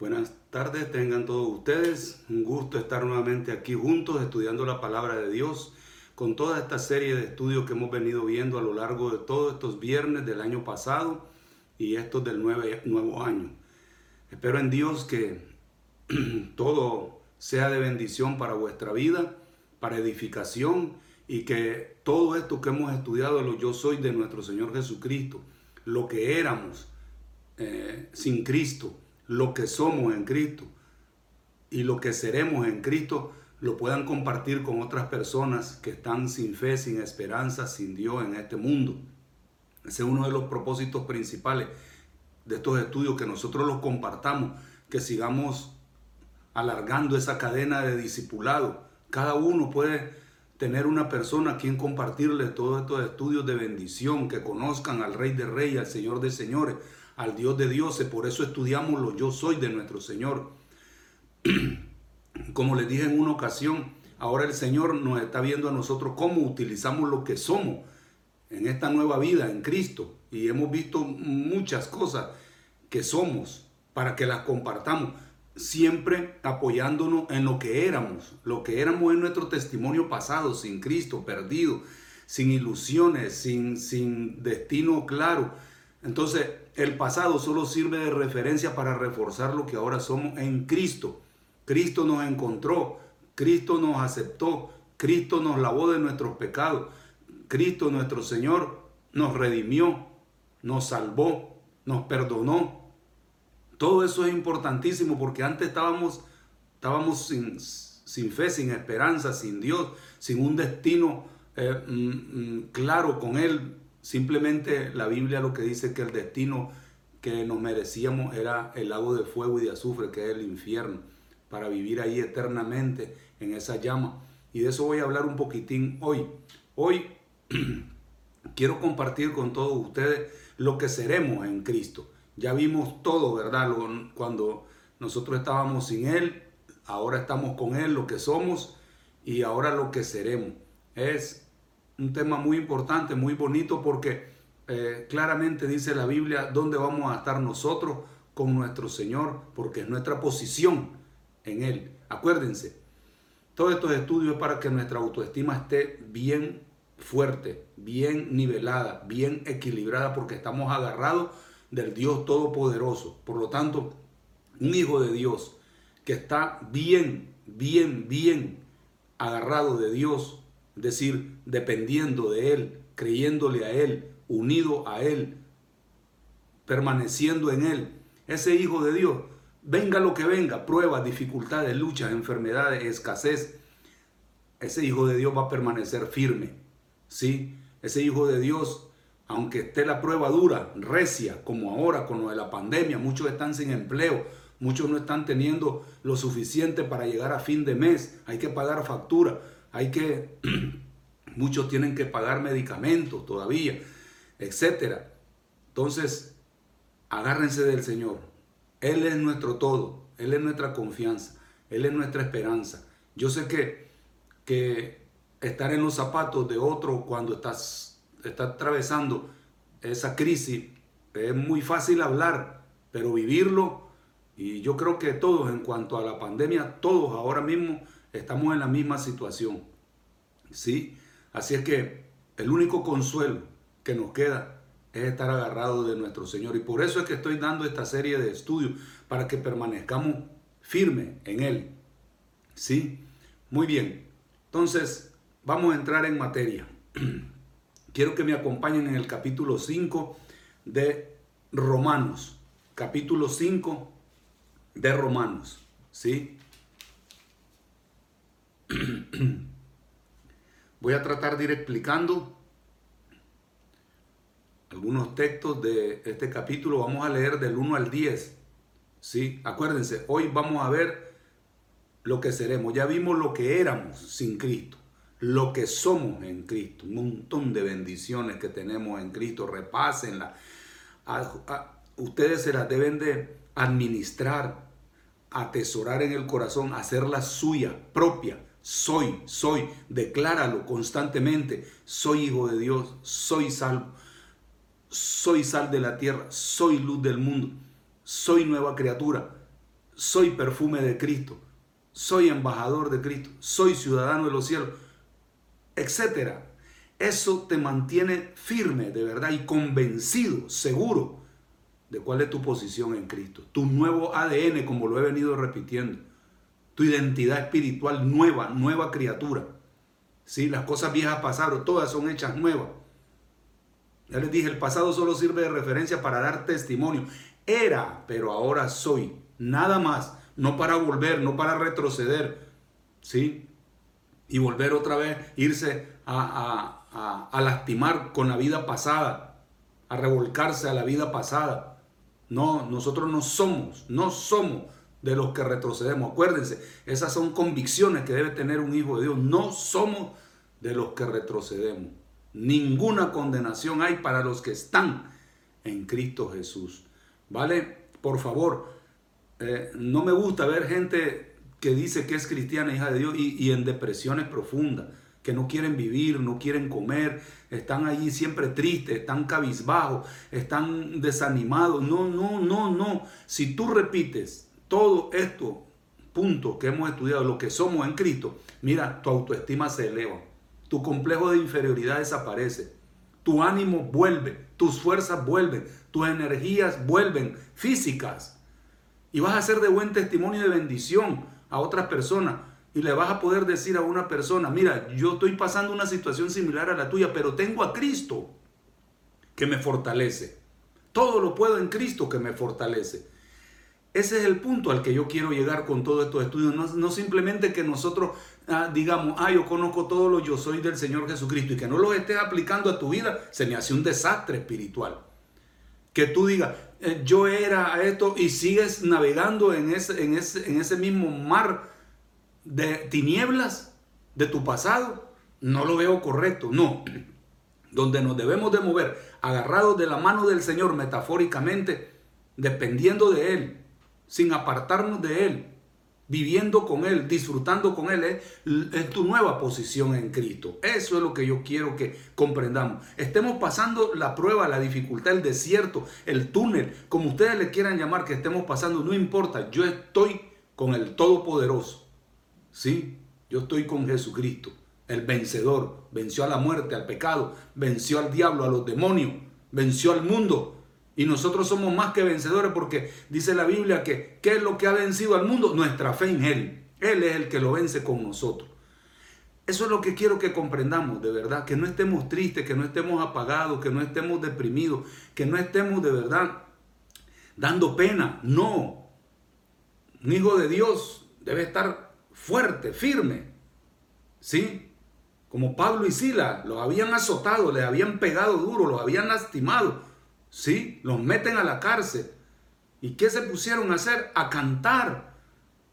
Buenas tardes, tengan todos ustedes. Un gusto estar nuevamente aquí juntos estudiando la palabra de Dios con toda esta serie de estudios que hemos venido viendo a lo largo de todos estos viernes del año pasado y estos del nuevo año. Espero en Dios que todo sea de bendición para vuestra vida, para edificación y que todo esto que hemos estudiado, lo yo soy de nuestro Señor Jesucristo, lo que éramos eh, sin Cristo, lo que somos en Cristo y lo que seremos en Cristo lo puedan compartir con otras personas que están sin fe, sin esperanza, sin Dios en este mundo. Ese es uno de los propósitos principales de estos estudios, que nosotros los compartamos, que sigamos alargando esa cadena de discipulado. Cada uno puede tener una persona a quien compartirle todos estos estudios de bendición, que conozcan al Rey de Reyes, al Señor de Señores, al Dios de dioses. Por eso estudiamos lo yo soy de nuestro Señor. Como les dije en una ocasión, ahora el Señor nos está viendo a nosotros cómo utilizamos lo que somos en esta nueva vida en Cristo. Y hemos visto muchas cosas que somos para que las compartamos, siempre apoyándonos en lo que éramos, lo que éramos en nuestro testimonio pasado, sin Cristo, perdido, sin ilusiones, sin, sin destino claro entonces, el pasado solo sirve de referencia para reforzar lo que ahora somos en Cristo. Cristo nos encontró, Cristo nos aceptó, Cristo nos lavó de nuestros pecados, Cristo nuestro Señor nos redimió, nos salvó, nos perdonó. Todo eso es importantísimo porque antes estábamos, estábamos sin, sin fe, sin esperanza, sin Dios, sin un destino eh, mm, mm, claro con Él, Simplemente la Biblia lo que dice que el destino que nos merecíamos era el lago de fuego y de azufre, que es el infierno, para vivir ahí eternamente en esa llama. Y de eso voy a hablar un poquitín hoy. Hoy quiero compartir con todos ustedes lo que seremos en Cristo. Ya vimos todo, ¿verdad? Cuando nosotros estábamos sin Él, ahora estamos con Él, lo que somos y ahora lo que seremos. Es un tema muy importante, muy bonito, porque eh, claramente dice la Biblia dónde vamos a estar nosotros con nuestro Señor, porque es nuestra posición en Él. Acuérdense, todos estos estudios es para que nuestra autoestima esté bien fuerte, bien nivelada, bien equilibrada, porque estamos agarrados del Dios Todopoderoso. Por lo tanto, un hijo de Dios que está bien, bien, bien agarrado de Dios, es decir, dependiendo de Él, creyéndole a Él, unido a Él, permaneciendo en Él. Ese Hijo de Dios, venga lo que venga, pruebas, dificultades, luchas, enfermedades, escasez, ese Hijo de Dios va a permanecer firme. ¿sí? Ese Hijo de Dios, aunque esté la prueba dura, recia, como ahora con lo de la pandemia, muchos están sin empleo, muchos no están teniendo lo suficiente para llegar a fin de mes, hay que pagar factura hay que, muchos tienen que pagar medicamentos todavía, etcétera. Entonces, agárrense del Señor. Él es nuestro todo, Él es nuestra confianza, Él es nuestra esperanza. Yo sé que, que estar en los zapatos de otro cuando estás, estás atravesando esa crisis es muy fácil hablar, pero vivirlo, y yo creo que todos en cuanto a la pandemia, todos ahora mismo estamos en la misma situación. ¿Sí? Así es que el único consuelo que nos queda es estar agarrados de nuestro Señor. Y por eso es que estoy dando esta serie de estudios, para que permanezcamos firmes en Él. ¿Sí? Muy bien. Entonces, vamos a entrar en materia. Quiero que me acompañen en el capítulo 5 de Romanos. Capítulo 5 de Romanos. ¿Sí? Voy a tratar de ir explicando algunos textos de este capítulo. Vamos a leer del 1 al 10. ¿sí? Acuérdense, hoy vamos a ver lo que seremos. Ya vimos lo que éramos sin Cristo, lo que somos en Cristo. Un montón de bendiciones que tenemos en Cristo. Repásenla. ustedes se las deben de administrar, atesorar en el corazón, hacerla suya, propia soy, soy, decláralo constantemente. Soy hijo de Dios, soy salvo, soy sal de la tierra, soy luz del mundo, soy nueva criatura, soy perfume de Cristo, soy embajador de Cristo, soy ciudadano de los cielos, etcétera. Eso te mantiene firme de verdad y convencido, seguro de cuál es tu posición en Cristo. Tu nuevo ADN, como lo he venido repitiendo. Tu identidad espiritual nueva, nueva criatura. ¿Sí? Las cosas viejas pasaron, todas son hechas nuevas. Ya les dije, el pasado solo sirve de referencia para dar testimonio. Era, pero ahora soy. Nada más. No para volver, no para retroceder. ¿Sí? Y volver otra vez, irse a, a, lastimar con la vida pasada, a revolcarse a la vida pasada. No, nosotros no somos, no somos de los que retrocedemos. Acuérdense, esas son convicciones que debe tener un hijo de Dios. No somos de los que retrocedemos. Ninguna condenación hay para los que están en Cristo Jesús. ¿Vale? Por favor, eh, no me gusta ver gente que dice que es cristiana, hija de Dios, y, y en depresiones profundas que no quieren vivir, no quieren comer, están allí siempre tristes, están cabizbajos, están desanimados. No, no, no, no. Si tú repites todo esto, puntos que hemos estudiado, lo que somos en Cristo, mira, tu autoestima se eleva, tu complejo de inferioridad desaparece, tu ánimo vuelve, tus fuerzas vuelven, tus energías vuelven físicas. Y vas a ser de buen testimonio y de bendición a otras personas y le vas a poder decir a una persona, mira, yo estoy pasando una situación similar a la tuya, pero tengo a Cristo que me fortalece. Todo lo puedo en Cristo que me fortalece. Ese es el punto al que yo quiero llegar con todos estos estudios. No, simplemente que nosotros ah, digamos, ah, yo conozco todo lo yo soy del Señor Jesucristo y que no lo estés aplicando a tu vida, se me hace un desastre espiritual. Que tú digas, eh, yo era esto y sigues navegando en ese, en ese, en ese mismo mar de tinieblas de tu pasado, no lo veo correcto. No. Donde nos debemos de mover, agarrados de la mano del Señor, metafóricamente, dependiendo de Él, sin apartarnos de Él, viviendo con Él, disfrutando con Él, es, tu nueva posición en Cristo. Eso es lo que yo quiero que comprendamos. Estemos pasando la prueba, la dificultad, el desierto, el túnel, como ustedes le quieran llamar que estemos pasando, no importa, yo estoy con el Todopoderoso. Sí, yo estoy con Jesucristo, el vencedor. Venció a la muerte, al pecado, venció al diablo, a los demonios, venció al mundo. Y nosotros somos más que vencedores porque dice la Biblia que ¿qué es lo que ha vencido al mundo? Nuestra fe en Él. Él es el que lo vence con nosotros. Eso es lo que quiero que comprendamos, de verdad, que no estemos tristes, que no estemos apagados, que no estemos deprimidos, que no estemos de verdad dando pena. No. Un hijo de Dios debe estar fuerte, firme. ¿Sí? Como Pablo y Sila, los habían azotado, les habían pegado duro, los habían lastimado. ¿Sí? Los meten a la cárcel. ¿Y qué se pusieron a hacer? A cantar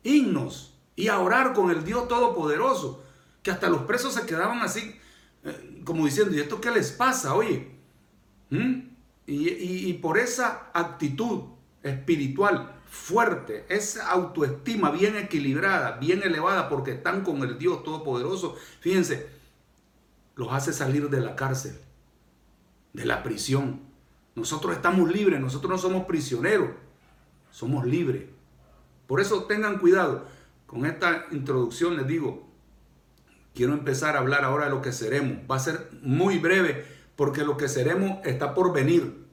himnos y a orar con el Dios Todopoderoso. Que hasta los presos se quedaban así, eh, como diciendo, ¿y esto qué les pasa? Oye. ¿Mm? y por esa actitud espiritual fuerte, esa autoestima bien equilibrada, bien elevada, porque están con el Dios Todopoderoso, fíjense, los hace salir de la cárcel, de la prisión. Nosotros estamos libres, nosotros no somos prisioneros, somos libres. Por eso tengan cuidado. Con esta introducción les digo, quiero empezar a hablar ahora de lo que seremos. Va a ser muy breve porque lo que seremos está por venir.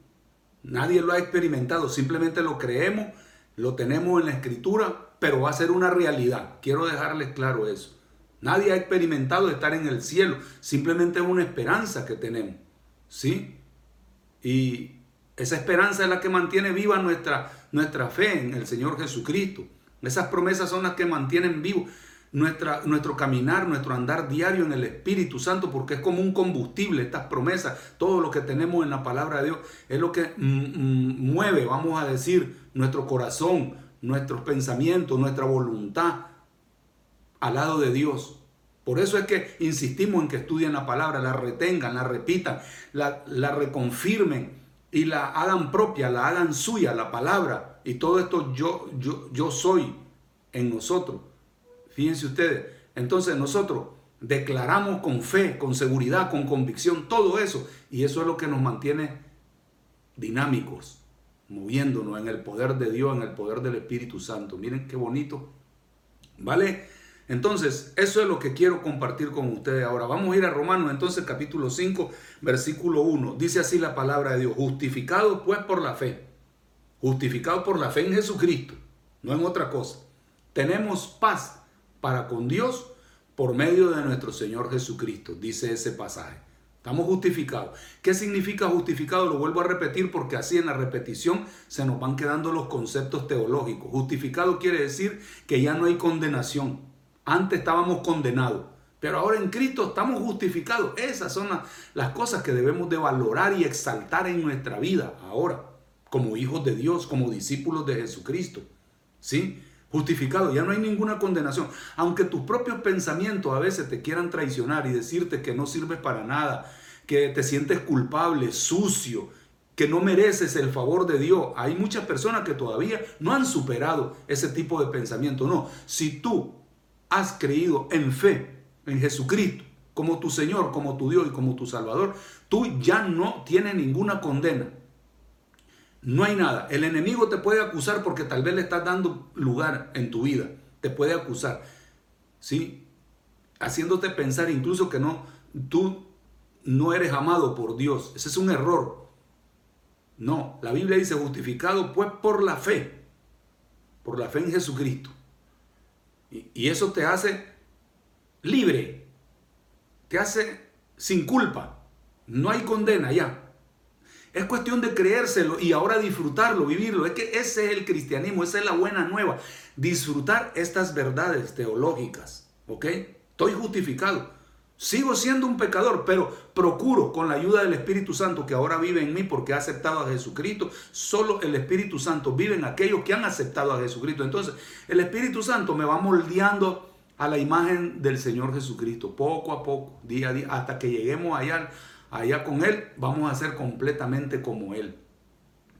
Nadie lo ha experimentado, simplemente lo creemos lo tenemos en la escritura, pero va a ser una realidad. Quiero dejarles claro eso. Nadie ha experimentado estar en el cielo, simplemente es una esperanza que tenemos. ¿Sí? Y esa esperanza es la que mantiene viva nuestra, nuestra fe en el Señor Jesucristo. Esas promesas son las que mantienen vivo nuestra, nuestro caminar, nuestro andar diario en el Espíritu Santo, porque es como un combustible, estas promesas, todo lo que tenemos en la palabra de Dios, es lo que mm, mm, mueve, vamos a decir, nuestro corazón, nuestros pensamientos, nuestra voluntad al lado de Dios. Por eso es que insistimos en que estudien la palabra, la retengan, la repitan, la, la reconfirmen y la hagan propia, la hagan suya, la palabra. Y todo esto yo, yo, yo soy en nosotros. Fíjense ustedes, entonces nosotros declaramos con fe, con seguridad, con convicción, todo eso. Y eso es lo que nos mantiene dinámicos, moviéndonos en el poder de Dios, en el poder del Espíritu Santo. Miren qué bonito. ¿Vale? Entonces, eso es lo que quiero compartir con ustedes ahora. Vamos a ir a Romanos, entonces capítulo 5, versículo 1. Dice así la palabra de Dios, justificado pues por la fe. Justificado por la fe en Jesucristo, no en otra cosa. Tenemos paz para con Dios por medio de nuestro Señor Jesucristo, dice ese pasaje. Estamos justificados. ¿Qué significa justificado? Lo vuelvo a repetir porque así en la repetición se nos van quedando los conceptos teológicos. Justificado quiere decir que ya no hay condenación. Antes estábamos condenados, pero ahora en Cristo estamos justificados. Esas son las, cosas que debemos de valorar y exaltar en nuestra vida ahora, como hijos de Dios, como discípulos de Jesucristo. ¿Sí? justificado, ya no hay ninguna condenación. Aunque tus propios pensamientos a veces te quieran traicionar y decirte que no sirves para nada, que te sientes culpable, sucio, que no mereces el favor de Dios. Hay muchas personas que todavía no han superado ese tipo de pensamiento. No, si tú has creído en fe en Jesucristo como tu Señor, como tu Dios y como tu Salvador, tú ya no tienes ninguna condena. No hay nada. El enemigo te puede acusar porque tal vez le estás dando lugar en tu vida. Te puede acusar. ¿Sí? Haciéndote pensar incluso que no, tú no eres amado por Dios. Ese es un error. No, la Biblia dice justificado pues por la fe. Por la fe en Jesucristo. Y, eso te hace libre. Te hace sin culpa. No hay condena ya. Es cuestión de creérselo y ahora disfrutarlo, vivirlo. Es que ese es el cristianismo, esa es la buena nueva. Disfrutar estas verdades teológicas. ¿Ok? Estoy justificado. Sigo siendo un pecador, pero procuro con la ayuda del Espíritu Santo que ahora vive en mí porque ha aceptado a Jesucristo. Solo el Espíritu Santo vive en aquellos que han aceptado a Jesucristo. Entonces, el Espíritu Santo me va moldeando a la imagen del Señor Jesucristo, poco a poco, día a día, hasta que lleguemos allá allá con Él, vamos a ser completamente como Él.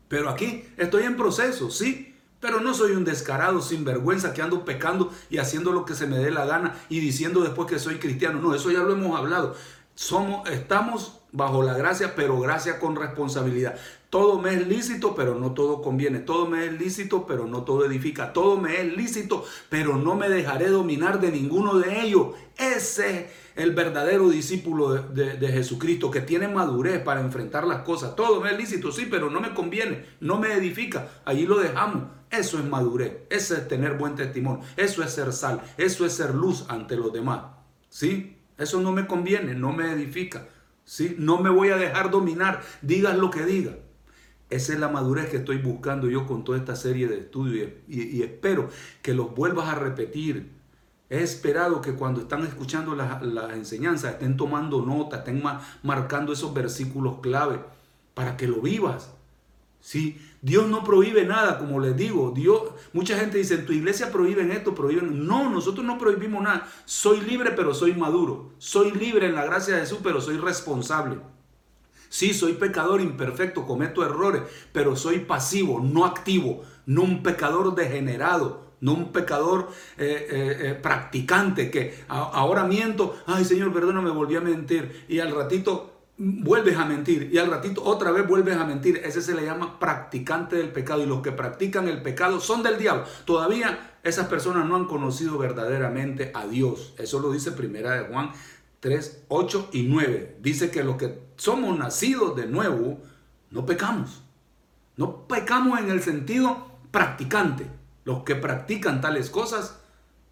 Pero aquí estoy en proceso, sí, pero no soy un descarado sin vergüenza que ando pecando y haciendo lo que se me dé la gana y diciendo después que soy cristiano. No, eso ya lo hemos hablado. Somos, estamos bajo la gracia, pero gracia con responsabilidad. Todo me es lícito, pero no todo conviene. Todo me es lícito, pero no todo edifica. Todo me es lícito, pero no me dejaré dominar de ninguno de ellos. Ese el verdadero discípulo de, Jesucristo que tiene madurez para enfrentar las cosas. Todo me es lícito, sí, pero no me conviene, no me edifica. Allí lo dejamos. Eso es madurez, eso es tener buen testimonio, eso es ser sal, eso es ser luz ante los demás. ¿Sí? Eso no me conviene, no me edifica. ¿Sí? No me voy a dejar dominar, digas lo que digas. Esa es la madurez que estoy buscando yo con toda esta serie de estudios y espero que los vuelvas a repetir He esperado que cuando están escuchando las, enseñanzas estén tomando nota, estén marcando esos versículos clave para que lo vivas. ¿Sí? Dios no prohíbe nada, como les digo. Dios, mucha gente dice, en tu iglesia prohíben esto, prohíben. No, nosotros no prohibimos nada. Soy libre, pero soy maduro. Soy libre en la gracia de Jesús, pero soy responsable. Sí, soy pecador imperfecto, cometo errores, pero soy pasivo, no activo, no un pecador degenerado no un pecador eh, eh, eh, practicante que ahora miento, ay Señor, perdóname, volví a mentir y al ratito vuelves a mentir y al ratito otra vez vuelves a mentir. Ese se le llama practicante del pecado y los que practican el pecado son del diablo. Todavía esas personas no han conocido verdaderamente a Dios. Eso lo dice primera de Juan 3, 8 y 9. Dice que los que somos nacidos de nuevo no pecamos. No pecamos en el sentido practicante. Los que practican tales cosas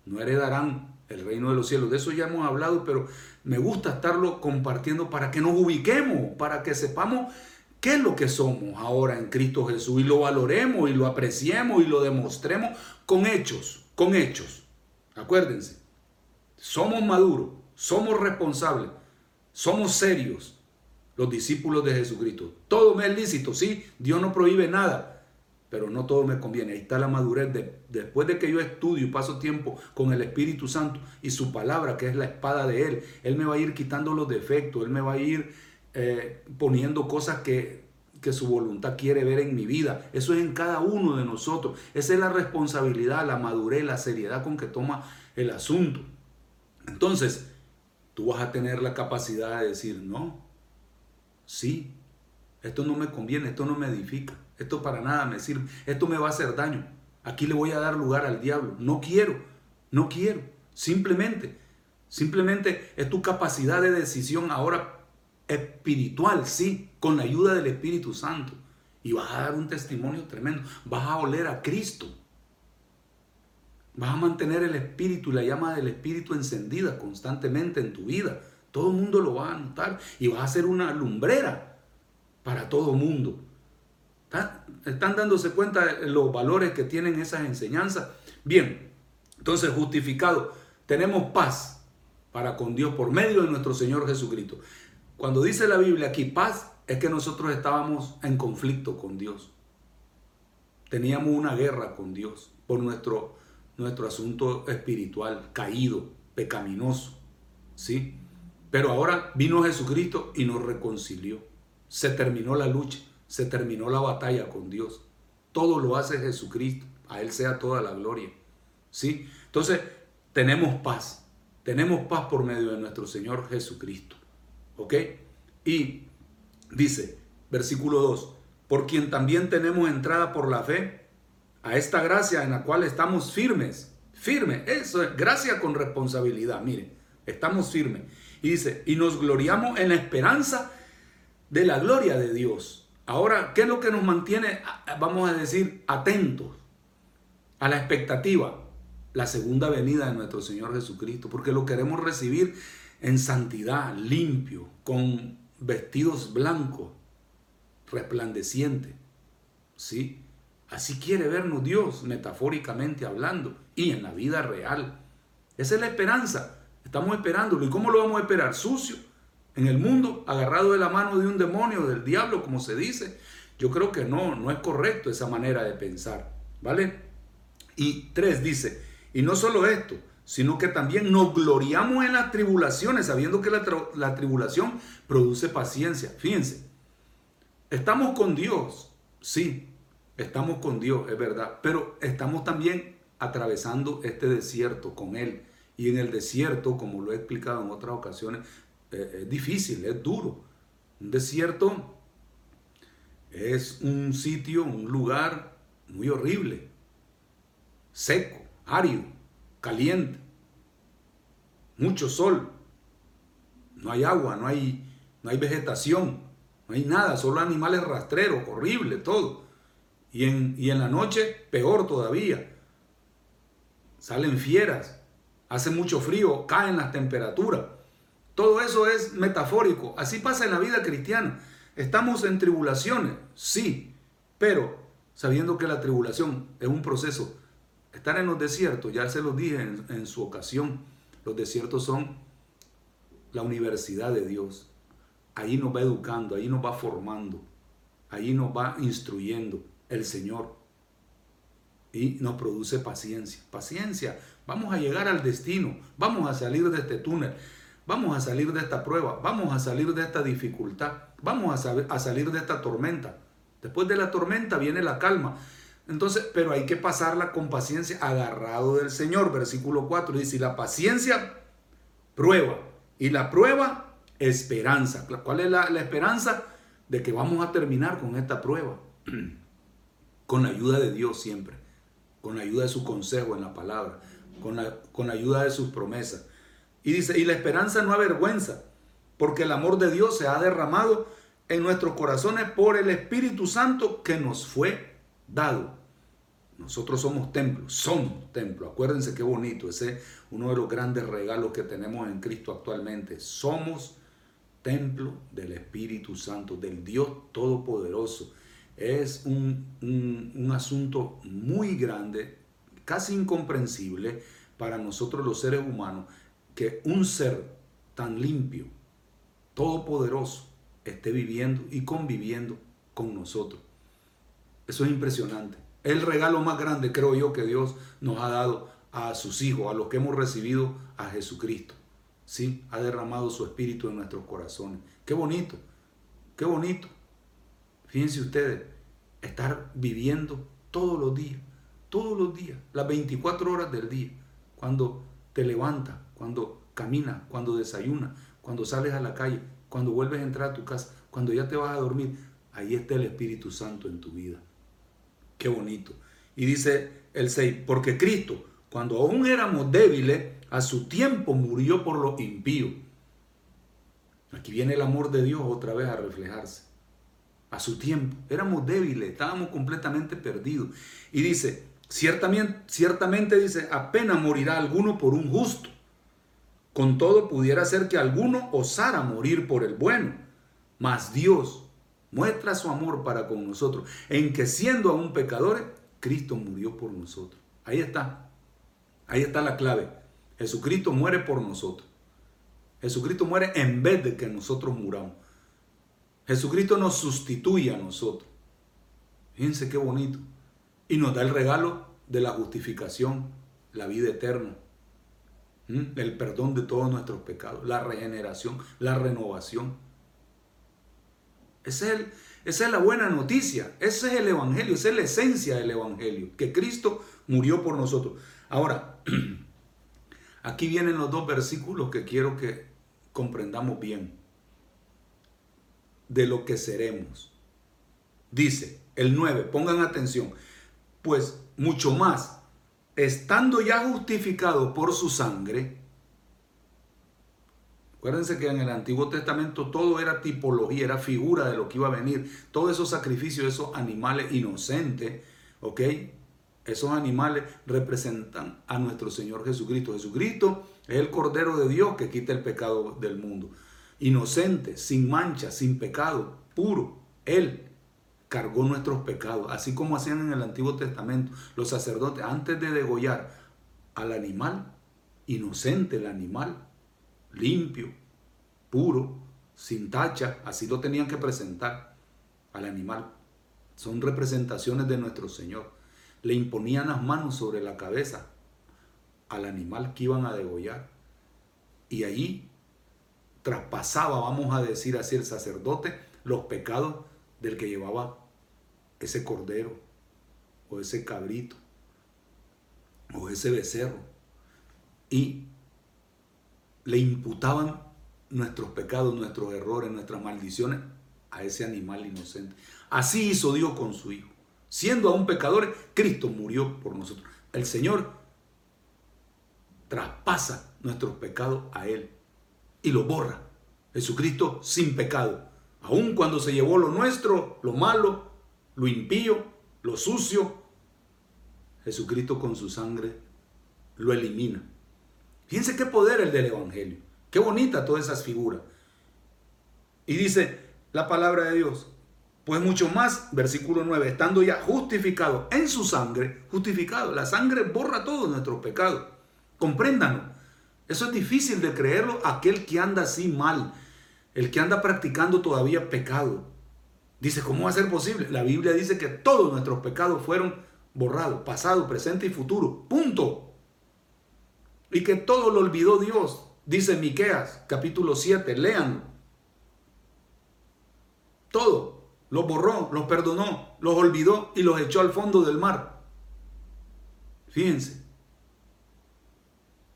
no heredarán el reino de los cielos. De eso ya hemos hablado, pero me gusta estarlo compartiendo para que nos ubiquemos, para que sepamos qué es lo que somos ahora en Cristo Jesús y lo valoremos y lo apreciemos y lo demostremos con hechos, con hechos. Acuérdense, somos maduros, somos responsables, somos serios, los discípulos de Jesucristo. Todo me es lícito, sí, Dios no prohíbe nada, pero no todo me conviene. Ahí está la madurez. De, después de que yo estudio y paso tiempo con el Espíritu Santo y su palabra, que es la espada de Él, Él me va a ir quitando los defectos, Él me va a ir eh, poniendo cosas que, que su voluntad quiere ver en mi vida. Eso es en cada uno de nosotros. Esa es la responsabilidad, la madurez, la seriedad con que toma el asunto. Entonces, tú vas a tener la capacidad de decir, no, sí, esto no me conviene, esto no me edifica esto para nada me sirve, esto me va a hacer daño, aquí le voy a dar lugar al diablo, no quiero, no quiero, simplemente, simplemente es tu capacidad de decisión ahora espiritual, sí, con la ayuda del Espíritu Santo. Y vas a dar un testimonio tremendo, vas a oler a Cristo. Vas a mantener el Espíritu y la llama del Espíritu encendida constantemente en tu vida. Todo el mundo lo va a notar y vas a ser una lumbrera para todo el mundo. ¿Están dándose cuenta de los valores que tienen esas enseñanzas? Bien, entonces justificado, tenemos paz para con Dios por medio de nuestro Señor Jesucristo. Cuando dice la Biblia aquí paz, es que nosotros estábamos en conflicto con Dios. Teníamos una guerra con Dios por nuestro, nuestro asunto espiritual, caído, pecaminoso. ¿Sí? Pero ahora vino Jesucristo y nos reconcilió. Se terminó la lucha, se terminó la batalla con Dios. Todo lo hace Jesucristo. A Él sea toda la gloria. ¿Sí? Entonces, tenemos paz. Tenemos paz por medio de nuestro Señor Jesucristo. ¿Ok? Y dice, versículo 2, por quien también tenemos entrada por la fe a esta gracia en la cual estamos firmes. Firme, eso es gracia con responsabilidad. Mire, estamos firmes. Y dice, y nos gloriamos en la esperanza de la gloria de Dios. Ahora, ¿qué es lo que nos mantiene, vamos a decir, atentos a la expectativa? La segunda venida de nuestro Señor Jesucristo, porque lo queremos recibir en santidad, limpio, con vestidos blancos, resplandecientes. ¿Sí? Así quiere vernos Dios, metafóricamente hablando, y en la vida real. Esa es la esperanza. Estamos esperándolo. ¿Y cómo lo vamos a esperar? Sucio. En el mundo, agarrado de la mano de un demonio, del diablo, como se dice. Yo creo que no, no es correcto esa manera de pensar. ¿Vale? Y tres dice, y no solo esto, sino que también nos gloriamos en las tribulaciones, sabiendo que la, tribulación produce paciencia. Fíjense, estamos con Dios, sí, estamos con Dios, es verdad, pero estamos también atravesando este desierto con Él. Y en el desierto, como lo he explicado en otras ocasiones, es difícil, es duro. Un desierto es un sitio, un lugar muy horrible, seco, árido caliente, mucho sol, no hay agua, no hay, no hay vegetación, no hay nada, solo animales rastreros, horrible todo. Y en, y en la noche, peor todavía. Salen fieras, hace mucho frío, caen las temperaturas. Todo eso es metafórico. Así pasa en la vida cristiana. Estamos en tribulaciones, sí, pero sabiendo que la tribulación es un proceso Estar en los desiertos, ya se los dije en, su ocasión, los desiertos son la universidad de Dios. Ahí nos va educando, ahí nos va formando, ahí nos va instruyendo el Señor. Y nos produce paciencia. Paciencia. Vamos a llegar al destino. Vamos a salir de este túnel. Vamos a salir de esta prueba. Vamos a salir de esta dificultad. Vamos a, a salir de esta tormenta. Después de la tormenta viene la calma. Entonces, pero hay que pasarla con paciencia, agarrado del Señor. Versículo 4 dice, la paciencia, prueba. Y la prueba, esperanza. ¿Cuál es la, esperanza? De que vamos a terminar con esta prueba. con la ayuda de Dios siempre. Con la ayuda de su consejo en la palabra. Con la, con la ayuda de sus promesas. Y dice, y la esperanza no avergüenza, porque el amor de Dios se ha derramado en nuestros corazones por el Espíritu Santo que nos fue dado. Nosotros somos templo, somos templo. Acuérdense qué bonito, ese es uno de los grandes regalos que tenemos en Cristo actualmente. Somos templo del Espíritu Santo, del Dios Todopoderoso. Es un, un asunto muy grande, casi incomprensible para nosotros los seres humanos, que un ser tan limpio, todopoderoso, esté viviendo y conviviendo con nosotros. Eso es impresionante. El regalo más grande, creo yo, que Dios nos ha dado a sus hijos, a los que hemos recibido a Jesucristo. Sí, ha derramado su espíritu en nuestros corazones. Qué bonito, qué bonito. Fíjense ustedes, estar viviendo todos los días, todos los días, las 24 horas del día, cuando te levantas, cuando caminas, cuando desayunas, cuando sales a la calle, cuando vuelves a entrar a tu casa, cuando ya te vas a dormir, ahí está el Espíritu Santo en tu vida. Qué bonito. Y dice el 6, porque Cristo, cuando aún éramos débiles, a su tiempo murió por los impíos. Aquí viene el amor de Dios otra vez a reflejarse. A su tiempo. Éramos débiles, estábamos completamente perdidos. Y dice, ciertamente, ciertamente dice, apenas morirá alguno por un justo. Con todo pudiera ser que alguno osara morir por el bueno. Mas Dios muestra su amor para con nosotros, en que siendo aún pecadores, Cristo murió por nosotros. Ahí está. Ahí está la clave. Jesucristo muere por nosotros. Jesucristo muere en vez de que nosotros muramos. Jesucristo nos sustituye a nosotros. Fíjense qué bonito. Y nos da el regalo de la justificación, la vida eterna, el perdón de todos nuestros pecados, la regeneración, la renovación. Esa es, esa es la buena noticia, ese es el Evangelio, esa es la esencia del Evangelio, que Cristo murió por nosotros. Ahora, aquí vienen los dos versículos que quiero que comprendamos bien de lo que seremos. Dice el 9, pongan atención, pues mucho más, estando ya justificado por su sangre, Acuérdense que en el Antiguo Testamento todo era tipología, era figura de lo que iba a venir. Todos esos sacrificios, esos animales inocentes, ¿ok? Esos animales representan a nuestro Señor Jesucristo. Jesucristo es el Cordero de Dios que quita el pecado del mundo. Inocente, sin mancha, sin pecado, puro. Él cargó nuestros pecados, así como hacían en el Antiguo Testamento los sacerdotes antes de degollar al animal, inocente el animal, limpio, puro, sin tacha, así lo tenían que presentar al animal. Son representaciones de nuestro Señor. Le imponían las manos sobre la cabeza al animal que iban a degollar. Y allí traspasaba, vamos a decir así, el sacerdote los pecados del que llevaba ese cordero o ese cabrito o ese becerro. Y le imputaban nuestros pecados, nuestros errores, nuestras maldiciones a ese animal inocente. Así hizo Dios con su Hijo. Siendo aún pecadores, Cristo murió por nosotros. El Señor traspasa nuestros pecados a Él y lo borra. Jesucristo sin pecado. Aun cuando se llevó lo nuestro, lo malo, lo impío, lo sucio, Jesucristo con su sangre lo elimina. Fíjense qué poder el del Evangelio. Qué bonita todas esas figuras. Y dice la palabra de Dios, pues mucho más, versículo 9, estando ya justificado en su sangre, justificado, la sangre borra todos nuestros pecados. Compréndanlo. Eso es difícil de creerlo aquel que anda así mal, el que anda practicando todavía pecado. Dice, ¿cómo va a ser posible? La Biblia dice que todos nuestros pecados fueron borrados, pasado, presente y futuro. Punto y que todo lo olvidó Dios. Dice Miqueas, capítulo 7, lean. Todo, los borró, los perdonó, los olvidó y los echó al fondo del mar. Fíjense.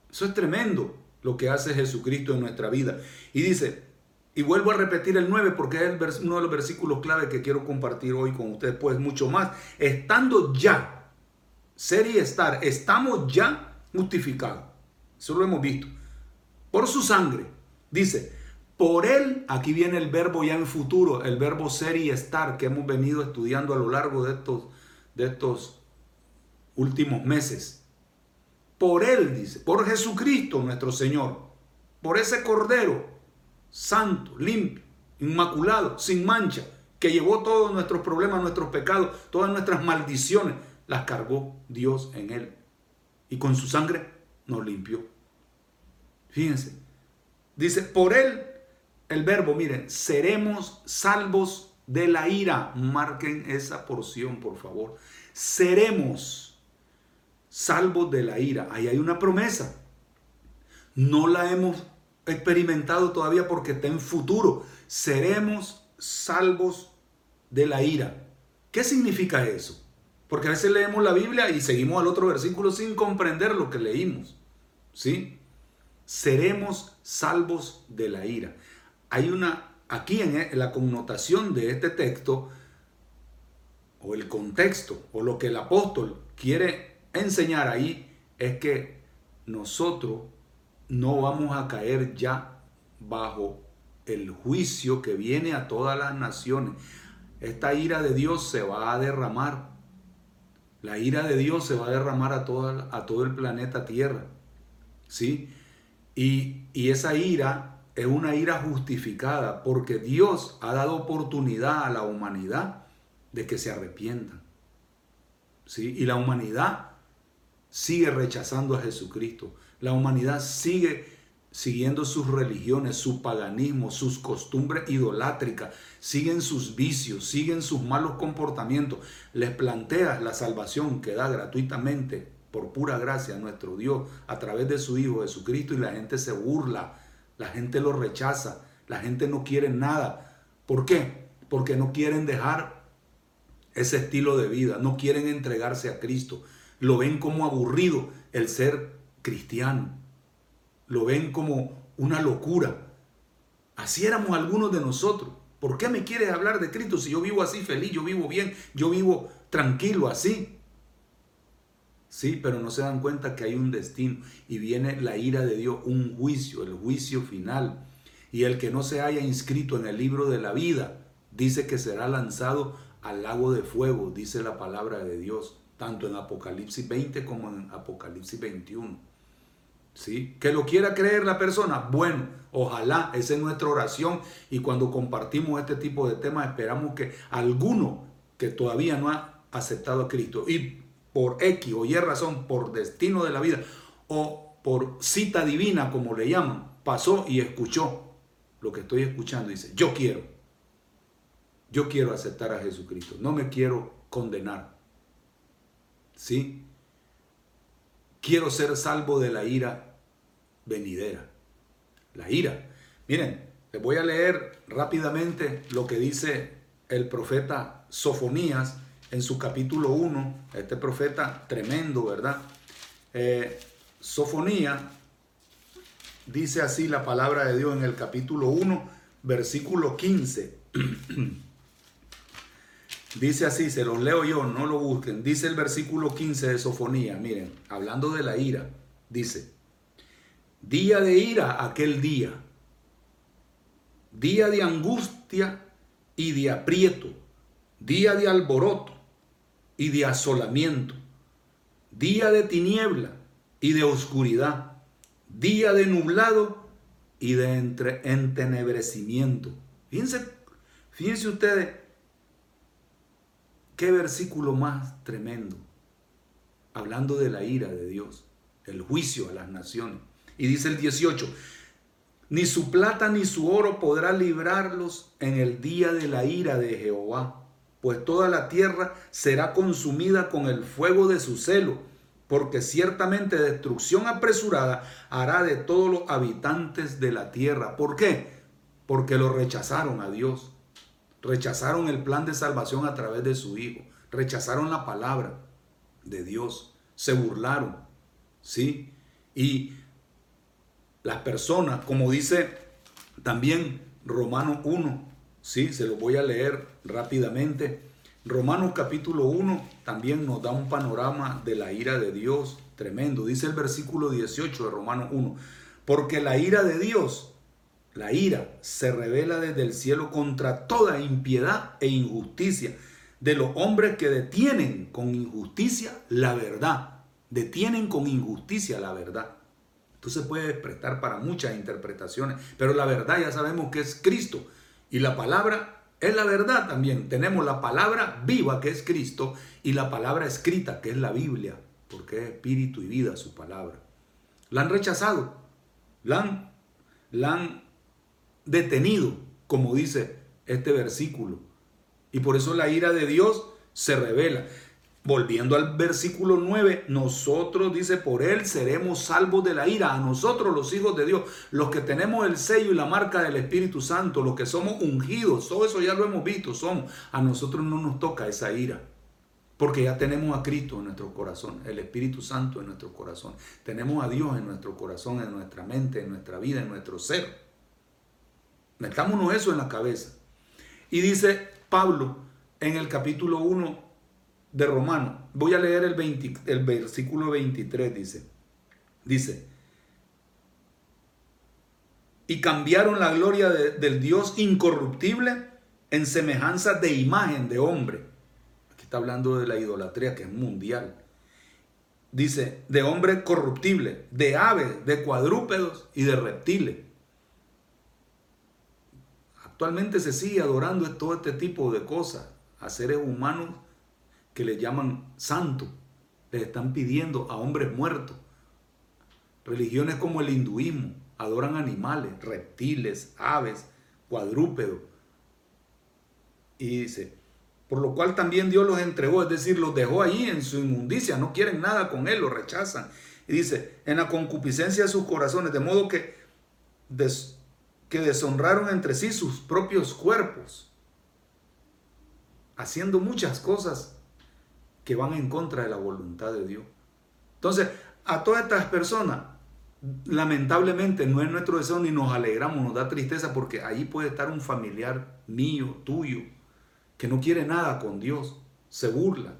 Eso es tremendo lo que hace Jesucristo en nuestra vida. Y dice, y vuelvo a repetir el 9 porque es uno de los versículos clave que quiero compartir hoy con ustedes, pues mucho más. Estando ya, ser y estar, estamos ya justificados. Eso lo hemos visto. Por su sangre. Dice, por él, aquí viene el verbo ya en futuro, el verbo ser y estar que hemos venido estudiando a lo largo de estos, de estos últimos meses. Por él, dice, por Jesucristo nuestro Señor, por ese Cordero santo, limpio, inmaculado, sin mancha, que llevó todos nuestros problemas, nuestros pecados, todas nuestras maldiciones, las cargó Dios en él. Y con su sangre nos limpió. Fíjense. Dice, por él, el verbo, miren, seremos salvos de la ira. Marquen esa porción, por favor. Seremos salvos de la ira. Ahí hay una promesa. No la hemos experimentado todavía porque está en futuro. Seremos salvos de la ira. ¿Qué significa eso? Porque a veces leemos la Biblia y seguimos al otro versículo sin comprender lo que leímos. ¿Sí? Seremos salvos de la ira. Hay una aquí en e, la connotación de este texto, o el contexto, o lo que el apóstol quiere enseñar ahí, es que nosotros no vamos a caer ya bajo el juicio que viene a todas las naciones. Esta ira de Dios se va a derramar. La ira de Dios se va a derramar a, a todo el planeta Tierra. ¿Sí? Y, y esa ira es una ira justificada porque Dios ha dado oportunidad a la humanidad de que se arrepientan. ¿Sí? Y la humanidad sigue rechazando a Jesucristo. La humanidad sigue siguiendo sus religiones, su paganismo, sus costumbres idolátricas, siguen sus vicios, siguen sus malos comportamientos. Les planteas la salvación que da gratuitamente por pura gracia a nuestro Dios a través de su Hijo Jesucristo y la gente se burla, la gente lo rechaza, la gente no quiere nada. ¿Por qué? Porque no quieren dejar ese estilo de vida, no quieren entregarse a Cristo, lo ven como aburrido el ser cristiano lo ven como una locura. Así éramos algunos de nosotros. ¿Por qué me quieres hablar de Cristo si yo vivo así feliz, yo vivo bien, yo vivo tranquilo así? Sí, pero no se dan cuenta que hay un destino y viene la ira de Dios, un juicio, el juicio final. Y el que no se haya inscrito en el libro de la vida, dice que será lanzado al lago de fuego, dice la palabra de Dios, tanto en Apocalipsis 20 como en Apocalipsis 21. Que lo quiera creer la persona, bueno, ojalá, esa es nuestra oración y cuando compartimos este tipo de temas esperamos que alguno que todavía no ha aceptado a Cristo y por X o Y razón, por destino de la vida o por cita divina, como le llaman, pasó y escuchó lo que estoy escuchando. Dice, yo quiero, yo quiero aceptar a Jesucristo, no me quiero condenar. ¿Sí? Quiero ser salvo de la ira venidera. La ira. Miren, les voy a leer rápidamente lo que dice el profeta Sofonías en su capítulo 1. Este profeta tremendo, ¿verdad? Eh, Sofonía dice así la palabra de Dios en el capítulo 1, versículo 15. Dice así, se los leo yo, no lo busquen. Dice el versículo 15 de Sofonía, miren, hablando de la ira, dice, Día de ira aquel día. Día de angustia y de aprieto. Día de alboroto y de asolamiento. Día de tiniebla y de oscuridad. Día de nublado y de entenebrecimiento. Fíjense, fíjense ustedes qué versículo más tremendo. Hablando de la ira de Dios, el juicio a las naciones. Y dice el 18, ni su plata ni su oro podrá librarlos en el día de la ira de Jehová, pues toda la tierra será consumida con el fuego de su celo, porque ciertamente destrucción apresurada hará de todos los habitantes de la tierra. ¿Por qué? Porque lo rechazaron a Dios, rechazaron el plan de salvación a través de su Hijo, rechazaron la palabra de Dios, se burlaron, ¿sí? Y las personas, como dice también Romanos 1, ¿sí? se lo voy a leer rápidamente. Romanos capítulo 1 también nos da un panorama de la ira de Dios tremendo. Dice el versículo 18 de Romanos 1, porque la ira de Dios, la ira se revela desde el cielo contra toda impiedad e injusticia de los hombres que detienen con injusticia la verdad. Detienen con injusticia la verdad se puede prestar para muchas interpretaciones, pero la verdad ya sabemos que es Cristo. Y la palabra es la verdad también. Tenemos la palabra viva que es Cristo y la palabra escrita que es la Biblia, porque es espíritu y vida su palabra. La han rechazado, la han, la han detenido, como dice este versículo. Y por eso la ira de Dios se revela. Volviendo al versículo 9, nosotros, dice, por él seremos salvos de la ira. A nosotros, los hijos de Dios, los que tenemos el sello y la marca del Espíritu Santo, los que somos ungidos, todo eso ya lo hemos visto, somos. A nosotros no nos toca esa ira. Porque ya tenemos a Cristo en nuestro corazón, el Espíritu Santo en nuestro corazón. Tenemos a Dios en nuestro corazón, en nuestra mente, en nuestra vida, en nuestro ser. Metámonos eso en la cabeza. Y dice Pablo en el capítulo 1 de Romano, voy a leer el, el versículo 23, dice, dice, y cambiaron la gloria del Dios incorruptible en semejanza de imagen de hombre. Aquí está hablando de la idolatría que es mundial. Dice, de hombre corruptible, de aves, de cuadrúpedos y de reptiles. Actualmente se sigue adorando todo este tipo de cosas a seres humanos que le llaman santos. Les están pidiendo a hombres muertos. Religiones como el hinduismo adoran animales, reptiles, aves, cuadrúpedos. Y dice, por lo cual también Dios los entregó, es decir, los dejó ahí en su inmundicia, no quieren nada con él, lo rechazan. Y dice, en la concupiscencia de sus corazones, de modo que, que deshonraron entre sí sus propios cuerpos, haciendo muchas cosas que van en contra de la voluntad de Dios. Entonces, a todas estas personas, lamentablemente no es nuestro deseo ni nos alegramos, nos da tristeza porque ahí puede estar un familiar mío, tuyo, que no quiere nada con Dios, se burla.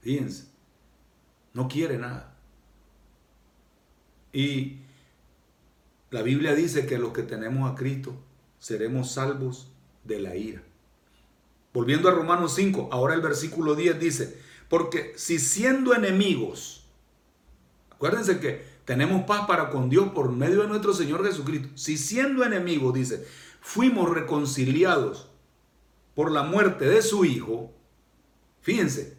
Fíjense, no quiere nada. Y la Biblia dice que los que tenemos a Cristo seremos salvos de la ira. Volviendo a Romanos 5, ahora el versículo 10 dice, porque si siendo enemigos, acuérdense que tenemos paz para con Dios por medio de nuestro Señor Jesucristo, si siendo enemigos, dice, fuimos reconciliados por la muerte de su Hijo, fíjense,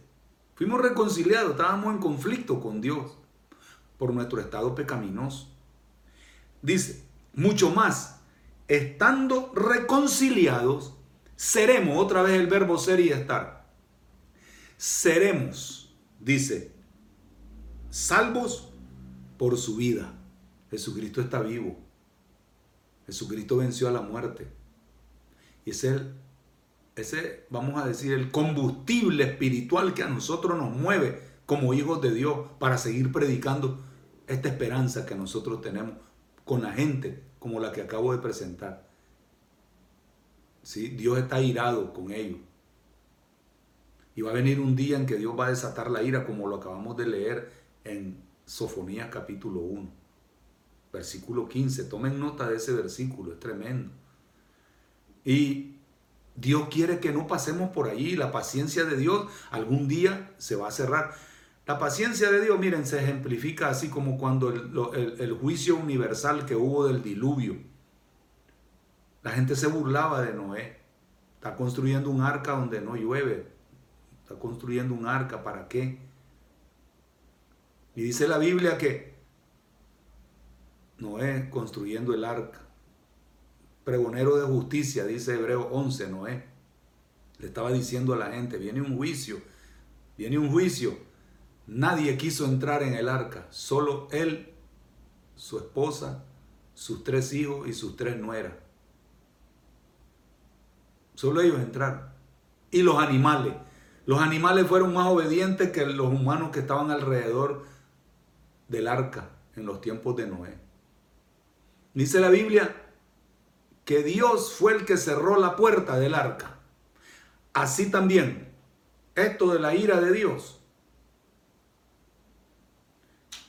fuimos reconciliados, estábamos en conflicto con Dios por nuestro estado pecaminoso. Dice, mucho más, estando reconciliados, seremos, otra vez el verbo ser y estar, seremos, dice, salvos por su vida. Jesucristo está vivo. Jesucristo venció a la muerte. Y es el ese, vamos a decir, el combustible espiritual que a nosotros nos mueve como hijos de Dios para seguir predicando esta esperanza que nosotros tenemos con la gente como la que acabo de presentar. ¿Sí? Dios está irado con ellos. Y va a venir un día en que Dios va a desatar la ira como lo acabamos de leer en Sofonía capítulo 1, versículo 15. Tomen nota de ese versículo, es tremendo. Y Dios quiere que no pasemos por ahí. La paciencia de Dios algún día se va a cerrar. La paciencia de Dios, miren, se ejemplifica así como cuando el, juicio universal que hubo del diluvio. La gente se burlaba de Noé. Está construyendo un arca donde no llueve. Está construyendo un arca, ¿para qué? Y dice la Biblia que Noé construyendo el arca pregonero de justicia, dice Hebreo 11, Noé. Le estaba diciendo a la gente, viene un juicio, viene un juicio. Nadie quiso entrar en el arca, solo él, su esposa, sus tres hijos y sus tres nueras. Solo ellos entraron. Y los animales. Los animales fueron más obedientes que los humanos que estaban alrededor del arca en los tiempos de Noé. Dice la Biblia que Dios fue el que cerró la puerta del arca. Así también, esto de la ira de Dios.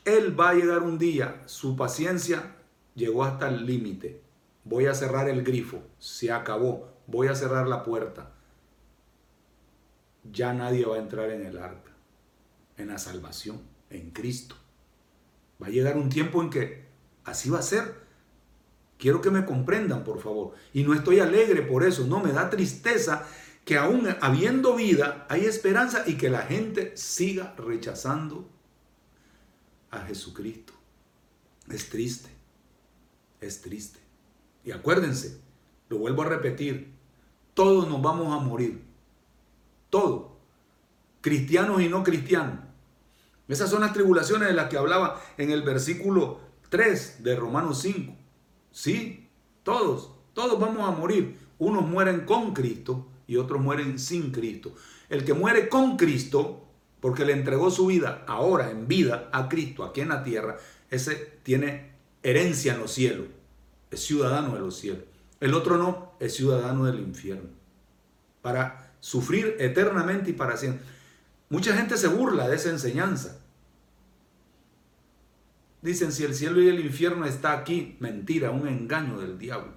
Él va a llegar un día, su paciencia llegó hasta el límite. Voy a cerrar el grifo, se acabó, voy a cerrar la puerta. Ya nadie va a entrar en el arca, en la salvación, en Cristo. Va a llegar un tiempo en que así va a ser Quiero que me comprendan, por favor. Y no estoy alegre por eso, no, me da tristeza que aún habiendo vida hay esperanza y que la gente siga rechazando a Jesucristo. Es triste, es triste. Y acuérdense, lo vuelvo a repetir, todos nos vamos a morir. Todos. Cristianos y no cristianos. Esas son las tribulaciones de las que hablaba en el versículo 3 de Romanos 5. Sí, todos, todos vamos a morir. Unos mueren con Cristo y otros mueren sin Cristo. El que muere con Cristo, porque le entregó su vida ahora en vida a Cristo aquí en la tierra, ese tiene herencia en los cielos. es ciudadano de los cielos. El otro no, es ciudadano del infierno. Para sufrir eternamente y para siempre. Mucha gente se burla de esa enseñanza. Dicen, si el cielo y el infierno está aquí, mentira, un engaño del diablo.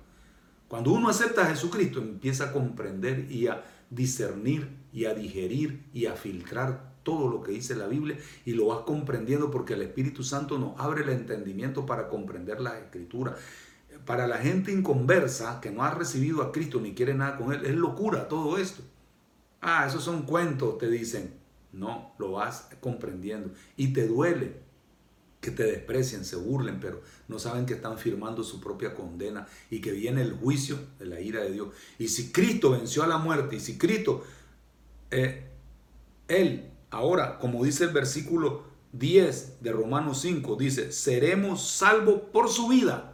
Cuando uno acepta a Jesucristo, empieza a comprender y a discernir y a digerir y a filtrar todo lo que dice la Biblia y lo vas comprendiendo porque el Espíritu Santo nos abre el entendimiento para comprender la Escritura. Para la gente inconversa que no ha recibido a Cristo ni quiere nada con Él, es locura todo esto. Ah, esos son cuentos, te dicen. No, lo vas comprendiendo y te duele que te desprecien, se burlen, pero no saben que están firmando su propia condena y que viene el juicio de la ira de Dios. Y si Cristo venció a la muerte y si Cristo, eh, Él, ahora, como dice el versículo 10 de Romanos 5, dice, seremos salvos por su vida.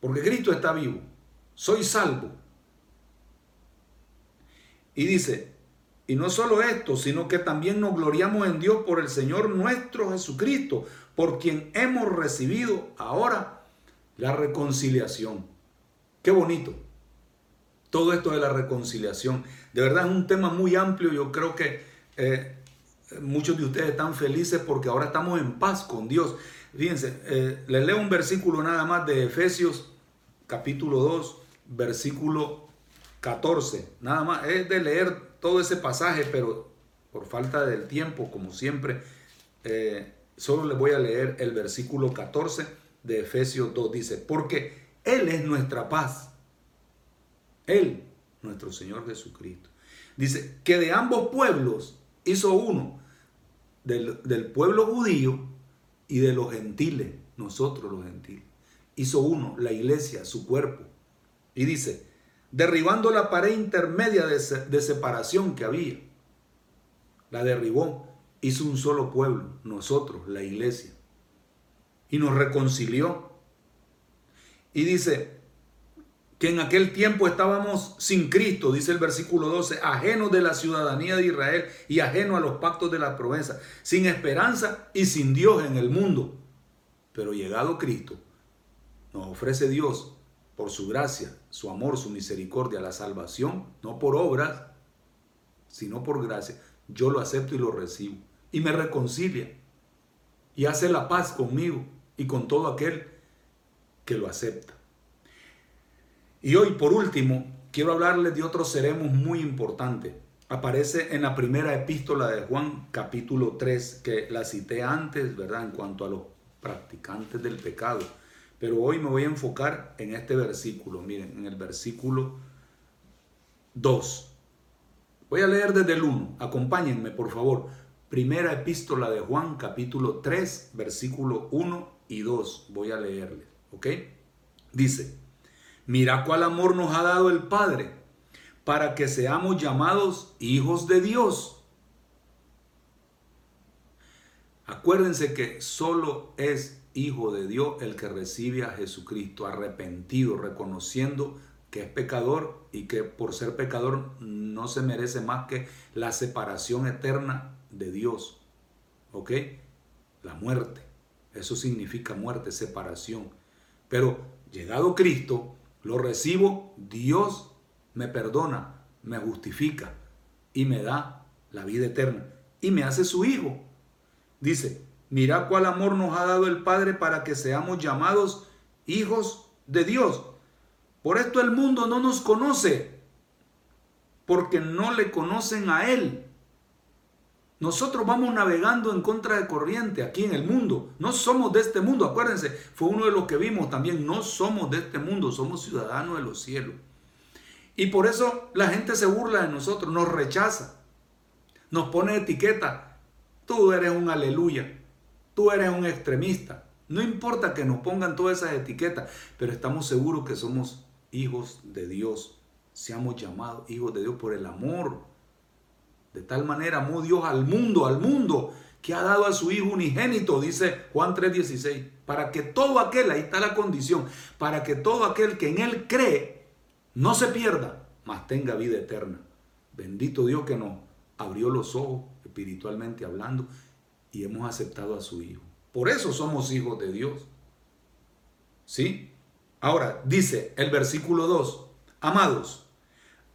Porque Cristo está vivo. Soy salvo. Y dice, y no solo esto, sino que también nos gloriamos en Dios por el Señor nuestro Jesucristo, por quien hemos recibido ahora la reconciliación. Qué bonito. Todo esto de la reconciliación. De verdad es un tema muy amplio. Yo creo que eh, muchos de ustedes están felices porque ahora estamos en paz con Dios. Fíjense, eh, les leo un versículo nada más de Efesios capítulo 2, versículo 14. Nada más, es de leer todo ese pasaje, pero por falta del tiempo, como siempre, eh, solo les voy a leer el versículo 14 de Efesios 2. Dice, porque Él es nuestra paz. Él, nuestro Señor Jesucristo. Dice, que de ambos pueblos hizo uno, del, del pueblo judío y de los gentiles, nosotros los gentiles. Hizo uno, la iglesia, su cuerpo. Y dice, derribando la pared intermedia de, separación que había. La derribó, hizo un solo pueblo, nosotros, la iglesia, y nos reconcilió. Y dice que en aquel tiempo estábamos sin Cristo, dice el versículo 12, ajenos de la ciudadanía de Israel y ajenos a los pactos de la promesa, sin esperanza y sin Dios en el mundo. Pero llegado Cristo, nos ofrece Dios por su gracia, su amor, su misericordia, la salvación, no por obras, sino por gracia. Yo lo acepto y lo recibo. Y me reconcilia. Y hace la paz conmigo y con todo aquel que lo acepta. Y hoy, por último, quiero hablarles de otro seremos muy importante. Aparece en la primera epístola de Juan, capítulo 3, que la cité antes, ¿verdad? En cuanto a los practicantes del pecado. Pero hoy me voy a enfocar en este versículo. Miren, en el versículo 2. Voy a leer desde el 1. Acompáñenme, por favor. Primera epístola de Juan, capítulo 3, versículo 1 y 2. Voy a leerle. ¿Ok? Dice, mira cuál amor nos ha dado el Padre para que seamos llamados hijos de Dios. Acuérdense que solo es hijo de Dios el que recibe a Jesucristo arrepentido, reconociendo que es pecador y que por ser pecador no se merece más que la separación eterna de Dios. ¿Ok? La muerte. Eso significa muerte, separación. Pero llegado Cristo, lo recibo, Dios me perdona, me justifica y me da la vida eterna y me hace su hijo. Dice, Mira cuál amor nos ha dado el Padre para que seamos llamados hijos de Dios. Por esto el mundo no nos conoce, porque no le conocen a Él. Nosotros vamos navegando en contra de corriente aquí en el mundo. No somos de este mundo. Acuérdense, fue uno de los que vimos también. No somos de este mundo, somos ciudadanos de los cielos. Y por eso la gente se burla de nosotros, nos rechaza, nos pone etiqueta. Tú eres un aleluya tú eres un extremista. No importa que nos pongan todas esas etiquetas, pero estamos seguros que somos hijos de Dios. Seamos llamados hijos de Dios por el amor. De tal manera amó Dios al mundo, al mundo, que ha dado a su Hijo unigénito, dice Juan 3:16, para que todo aquel, ahí está la condición, para que todo aquel que en Él cree no se pierda, mas tenga vida eterna. Bendito Dios que nos abrió los ojos espiritualmente hablando y hemos aceptado a su Hijo. Por eso somos hijos de Dios. ¿Sí? Ahora, dice el versículo 2, amados,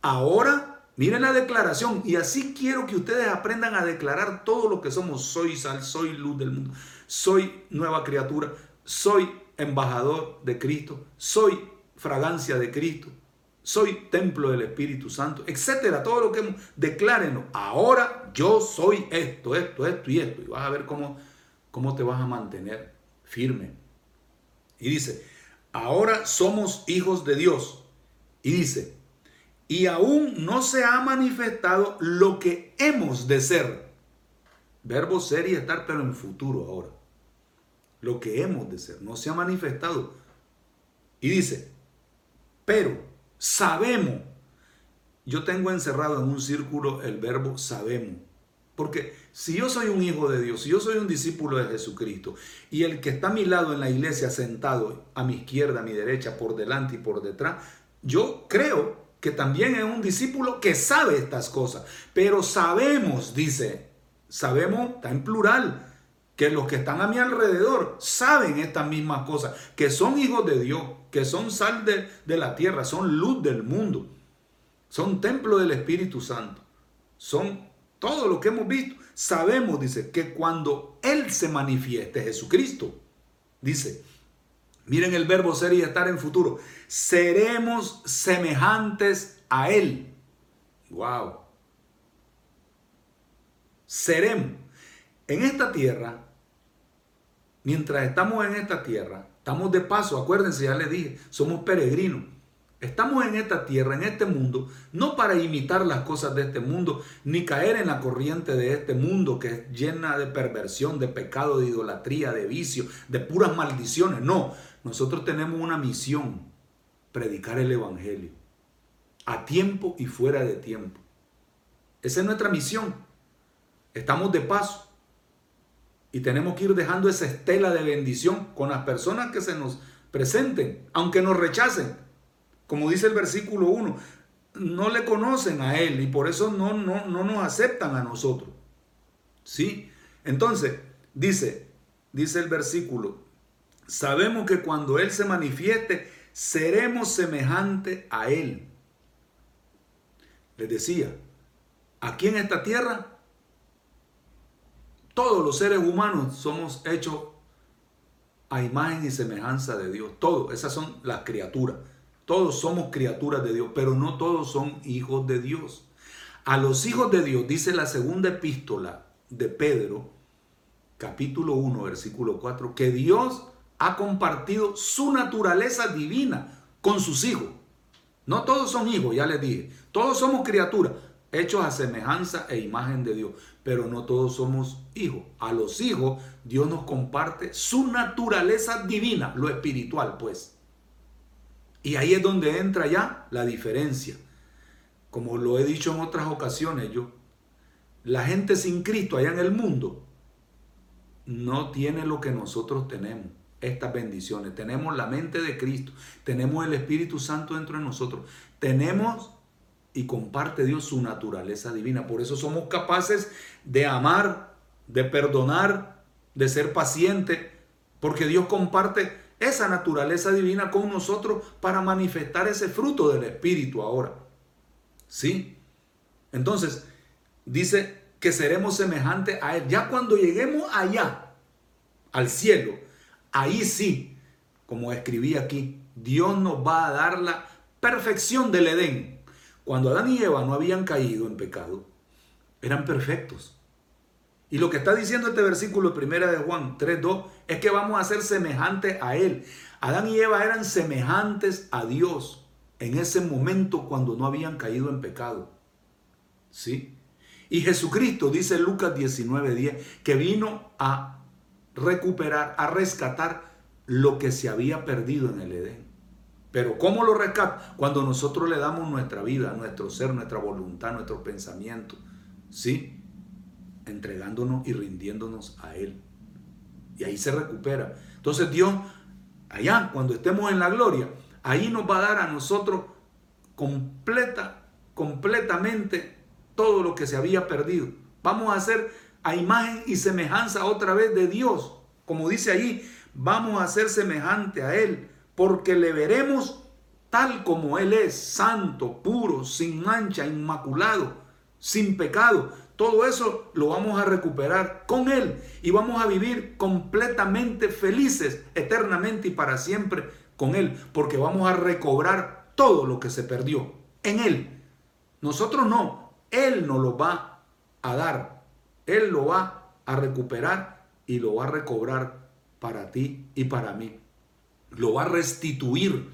ahora miren la declaración y así quiero que ustedes aprendan a declarar todo lo que somos. Soy sal, soy luz del mundo, soy nueva criatura, soy embajador de Cristo, soy fragancia de Cristo, soy templo del Espíritu Santo, etcétera. Todo lo que declárenlo. Ahora yo soy esto, esto, esto y esto. Y vas a ver cómo, cómo te vas a mantener firme. Y dice, ahora somos hijos de Dios. Y dice, y aún no se ha manifestado lo que hemos de ser. Verbo ser y estar, pero en futuro ahora. Lo que hemos de ser, no se ha manifestado. Y dice, pero sabemos. Yo tengo encerrado en un círculo el verbo sabemos. Porque si yo soy un hijo de Dios, si yo soy un discípulo de Jesucristo, y el que está a mi lado en la iglesia sentado a mi izquierda, a mi derecha, por delante y por detrás, yo creo que también es un discípulo que sabe estas cosas. Pero sabemos, dice, sabemos, está en plural, que los que están a mi alrededor saben estas mismas cosas, que son hijos de Dios, que son sal de, de la tierra, son luz del mundo, son templo del Espíritu Santo, son todo lo que hemos visto. Sabemos, dice, que cuando Él se manifieste, Jesucristo, dice, miren el verbo ser y estar en futuro, seremos semejantes a Él. Wow. Seremos. En esta tierra, mientras estamos en esta tierra, estamos de paso, acuérdense, ya les dije, somos peregrinos. Estamos en esta tierra, en este mundo, no para imitar las cosas de este mundo, ni caer en la corriente de este mundo que es llena de perversión, de pecado, de idolatría, de vicio, de puras maldiciones. No, nosotros tenemos una misión, predicar el Evangelio, a tiempo y fuera de tiempo. Esa es nuestra misión. Estamos de paso y tenemos que ir dejando esa estela de bendición con las personas que se nos presenten, aunque nos rechacen como dice el versículo 1, no le conocen a Él y por eso no, no, no nos aceptan a nosotros. ¿Sí? Entonces, dice, dice el versículo, sabemos que cuando Él se manifieste, seremos semejantes a Él. Les decía, aquí en esta tierra, todos los seres humanos somos hechos a imagen y semejanza de Dios. Todos, esas son las criaturas. Todos somos criaturas de Dios, pero no todos son hijos de Dios. A los hijos de Dios, dice la segunda epístola de Pedro, capítulo 1, versículo 4, que Dios ha compartido su naturaleza divina con sus hijos. No todos son hijos, ya les dije. Todos somos criaturas, hechos a semejanza e imagen de Dios, pero no todos somos hijos. A los hijos Dios nos comparte su naturaleza divina, lo espiritual, pues. Y ahí es donde entra ya la diferencia. Como lo he dicho en otras ocasiones, yo, la gente sin Cristo allá en el mundo no tiene lo que nosotros tenemos, estas bendiciones. Tenemos la mente de Cristo, tenemos el Espíritu Santo dentro de nosotros, tenemos y comparte Dios su naturaleza divina. Por eso somos capaces de amar, de perdonar, de ser paciente, porque Dios comparte esa naturaleza divina con nosotros para manifestar ese fruto del Espíritu ahora. ¿Sí? Entonces, dice que seremos semejantes a Él. Ya cuando lleguemos allá, al cielo, ahí sí, como escribí aquí, Dios nos va a dar la perfección del Edén. Cuando Adán y Eva no habían caído en pecado, eran perfectos. Y lo que está diciendo este versículo primera de Juan 3.2 es que vamos a ser semejantes a Él. Adán y Eva eran semejantes a Dios en ese momento cuando no habían caído en pecado. ¿Sí? Y Jesucristo, dice Lucas 19.10, que vino a recuperar, a rescatar lo que se había perdido en el Edén. Pero ¿cómo lo rescata? Cuando nosotros le damos nuestra vida, nuestro ser, nuestra voluntad, nuestro pensamiento. ¿Sí? entregándonos y rindiéndonos a Él. Y ahí se recupera. Entonces Dios, allá, cuando estemos en la gloria, ahí nos va a dar a nosotros completa, completamente todo lo que se había perdido. Vamos a hacer a imagen y semejanza otra vez de Dios. Como dice allí, vamos a ser semejante a Él, porque le veremos tal como Él es, santo, puro, sin mancha, inmaculado, sin pecado. Todo eso lo vamos a recuperar con Él y vamos a vivir completamente felices eternamente y para siempre con Él, porque vamos a recobrar todo lo que se perdió en Él. Nosotros no, Él nos lo va a dar, Él lo va a recuperar y lo va a recobrar para ti y para mí. Lo va a restituir.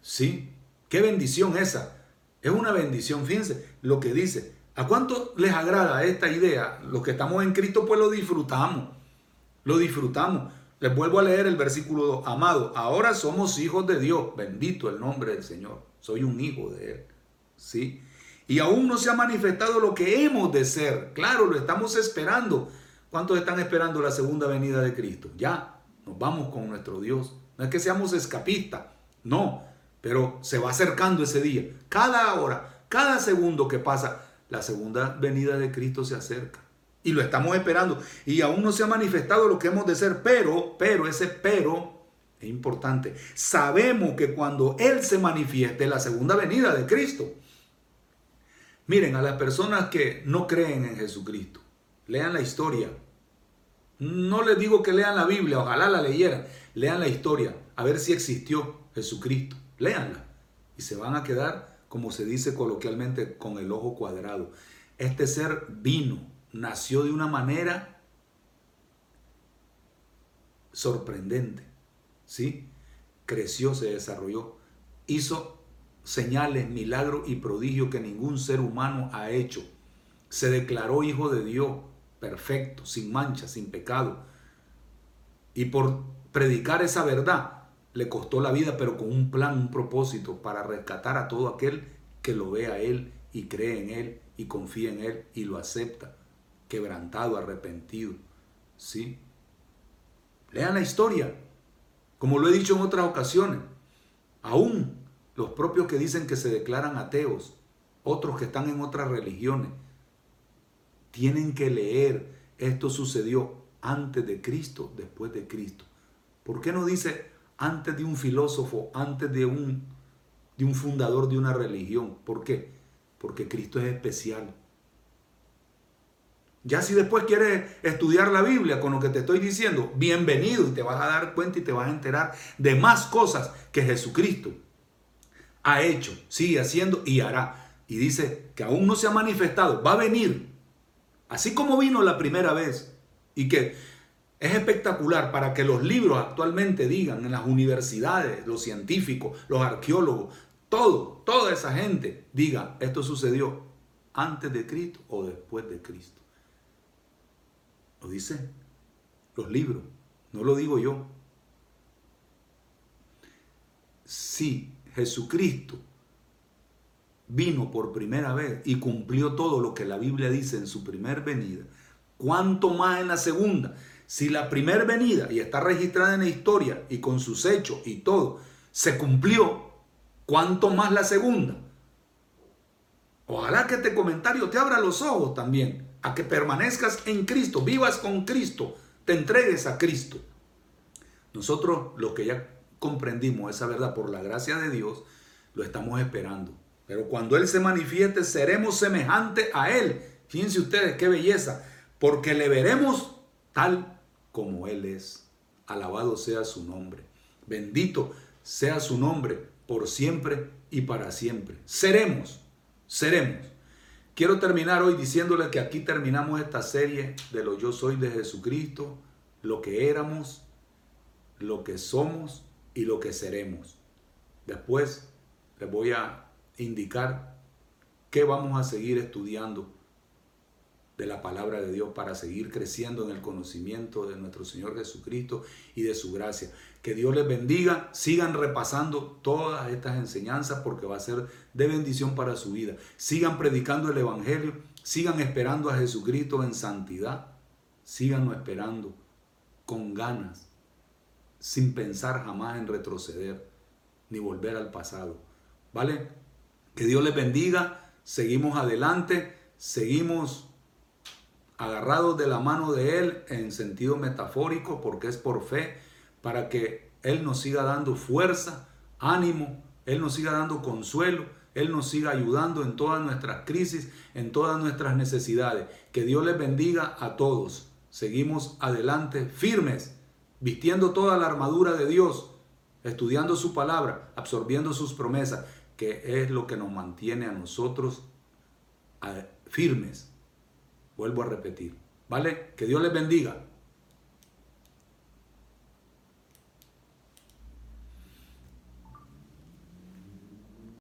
¿Sí? Qué bendición esa. Es una bendición, fíjense lo que dice. ¿A cuánto les agrada esta idea? Los que estamos en Cristo pues lo disfrutamos. Lo disfrutamos. Les vuelvo a leer el versículo 2. Amado, ahora somos hijos de Dios. Bendito el nombre del Señor. Soy un hijo de Él. ¿Sí? Y aún no se ha manifestado lo que hemos de ser. Claro, lo estamos esperando. ¿Cuántos están esperando la segunda venida de Cristo? Ya, nos vamos con nuestro Dios. No es que seamos escapistas, no, pero se va acercando ese día. Cada hora, cada segundo que pasa, la segunda venida de Cristo se acerca. Y lo estamos esperando. Y aún no se ha manifestado lo que hemos de ser, pero, pero, ese pero es importante. Sabemos que cuando Él se manifieste, la segunda venida de Cristo. Miren, a las personas que no creen en Jesucristo, lean la historia. No les digo que lean la Biblia, ojalá la leyeran. Lean la historia, a ver si existió Jesucristo. Leanla. Y se van a quedar, como se dice coloquialmente, con el ojo cuadrado. Este ser vino, nació de una manera sorprendente. ¿Sí? Creció, se desarrolló, hizo señales, milagros y prodigios que ningún ser humano ha hecho. Se declaró hijo de Dios, perfecto, sin mancha, sin pecado. Y por predicar esa verdad le costó la vida, pero con un plan, un propósito para rescatar a todo aquel que lo ve a Él y cree en Él y confía en Él y lo acepta, quebrantado, arrepentido. ¿Sí? Lean la historia, como lo he dicho en otras ocasiones. Aún los propios que dicen que se declaran ateos, otros que están en otras religiones, tienen que leer, esto sucedió antes de Cristo, después de Cristo. ¿Por qué no dice antes de un filósofo, antes de un, de un fundador de una religión? ¿Por qué? Porque Cristo es especial. Ya si después quieres estudiar la Biblia con lo que te estoy diciendo, bienvenido y te vas a dar cuenta y te vas a enterar de más cosas que Jesucristo ha hecho, sigue haciendo y hará. Y dice que aún no se ha manifestado, va a venir. Así como vino la primera vez y que es espectacular para que los libros actualmente digan en las universidades, los científicos, los arqueólogos, todo, toda esa gente diga, esto sucedió antes de Cristo o después de Cristo. Lo dicen los libros, no lo digo yo. Sí, Jesucristo vino por primera vez y cumplió todo lo que la Biblia dice en su primer venida, ¿cuánto más en la segunda? Si la primera venida, y está registrada en la historia y con sus hechos y todo, se cumplió, ¿cuánto más la segunda? Ojalá que este comentario te abra los ojos también, a que permanezcas en Cristo, vivas con Cristo, te entregues a Cristo. Nosotros, lo que ya comprendimos esa verdad por la gracia de Dios, lo estamos esperando. Pero cuando Él se manifieste, seremos semejantes a Él. Fíjense ustedes qué belleza, porque le veremos tal como Él es. Alabado sea su nombre. Bendito sea su nombre por siempre y para siempre. Seremos, seremos. Quiero terminar hoy diciéndole que aquí terminamos esta serie de lo yo soy de Jesucristo, lo que éramos, lo que somos y lo que seremos. Después les voy a indicar qué vamos a seguir estudiando de la palabra de Dios para seguir creciendo en el conocimiento de nuestro Señor Jesucristo y de su gracia. Que Dios les bendiga, sigan repasando todas estas enseñanzas porque va a ser de bendición para su vida. Sigan predicando el Evangelio, sigan esperando a Jesucristo en santidad, sigan esperando con ganas sin pensar jamás en retroceder ni volver al pasado. ¿Vale? Que Dios les bendiga. Seguimos adelante. Seguimos agarrados de la mano de Él en sentido metafórico porque es por fe para que Él nos siga dando fuerza, ánimo, Él nos siga dando consuelo, Él nos siga ayudando en todas nuestras crisis, en todas nuestras necesidades. Que Dios les bendiga a todos. Seguimos adelante firmes, vistiendo toda la armadura de Dios, estudiando su palabra, absorbiendo sus promesas, que es lo que nos mantiene a nosotros firmes. Vuelvo a repetir. ¿Vale? Que Dios les bendiga.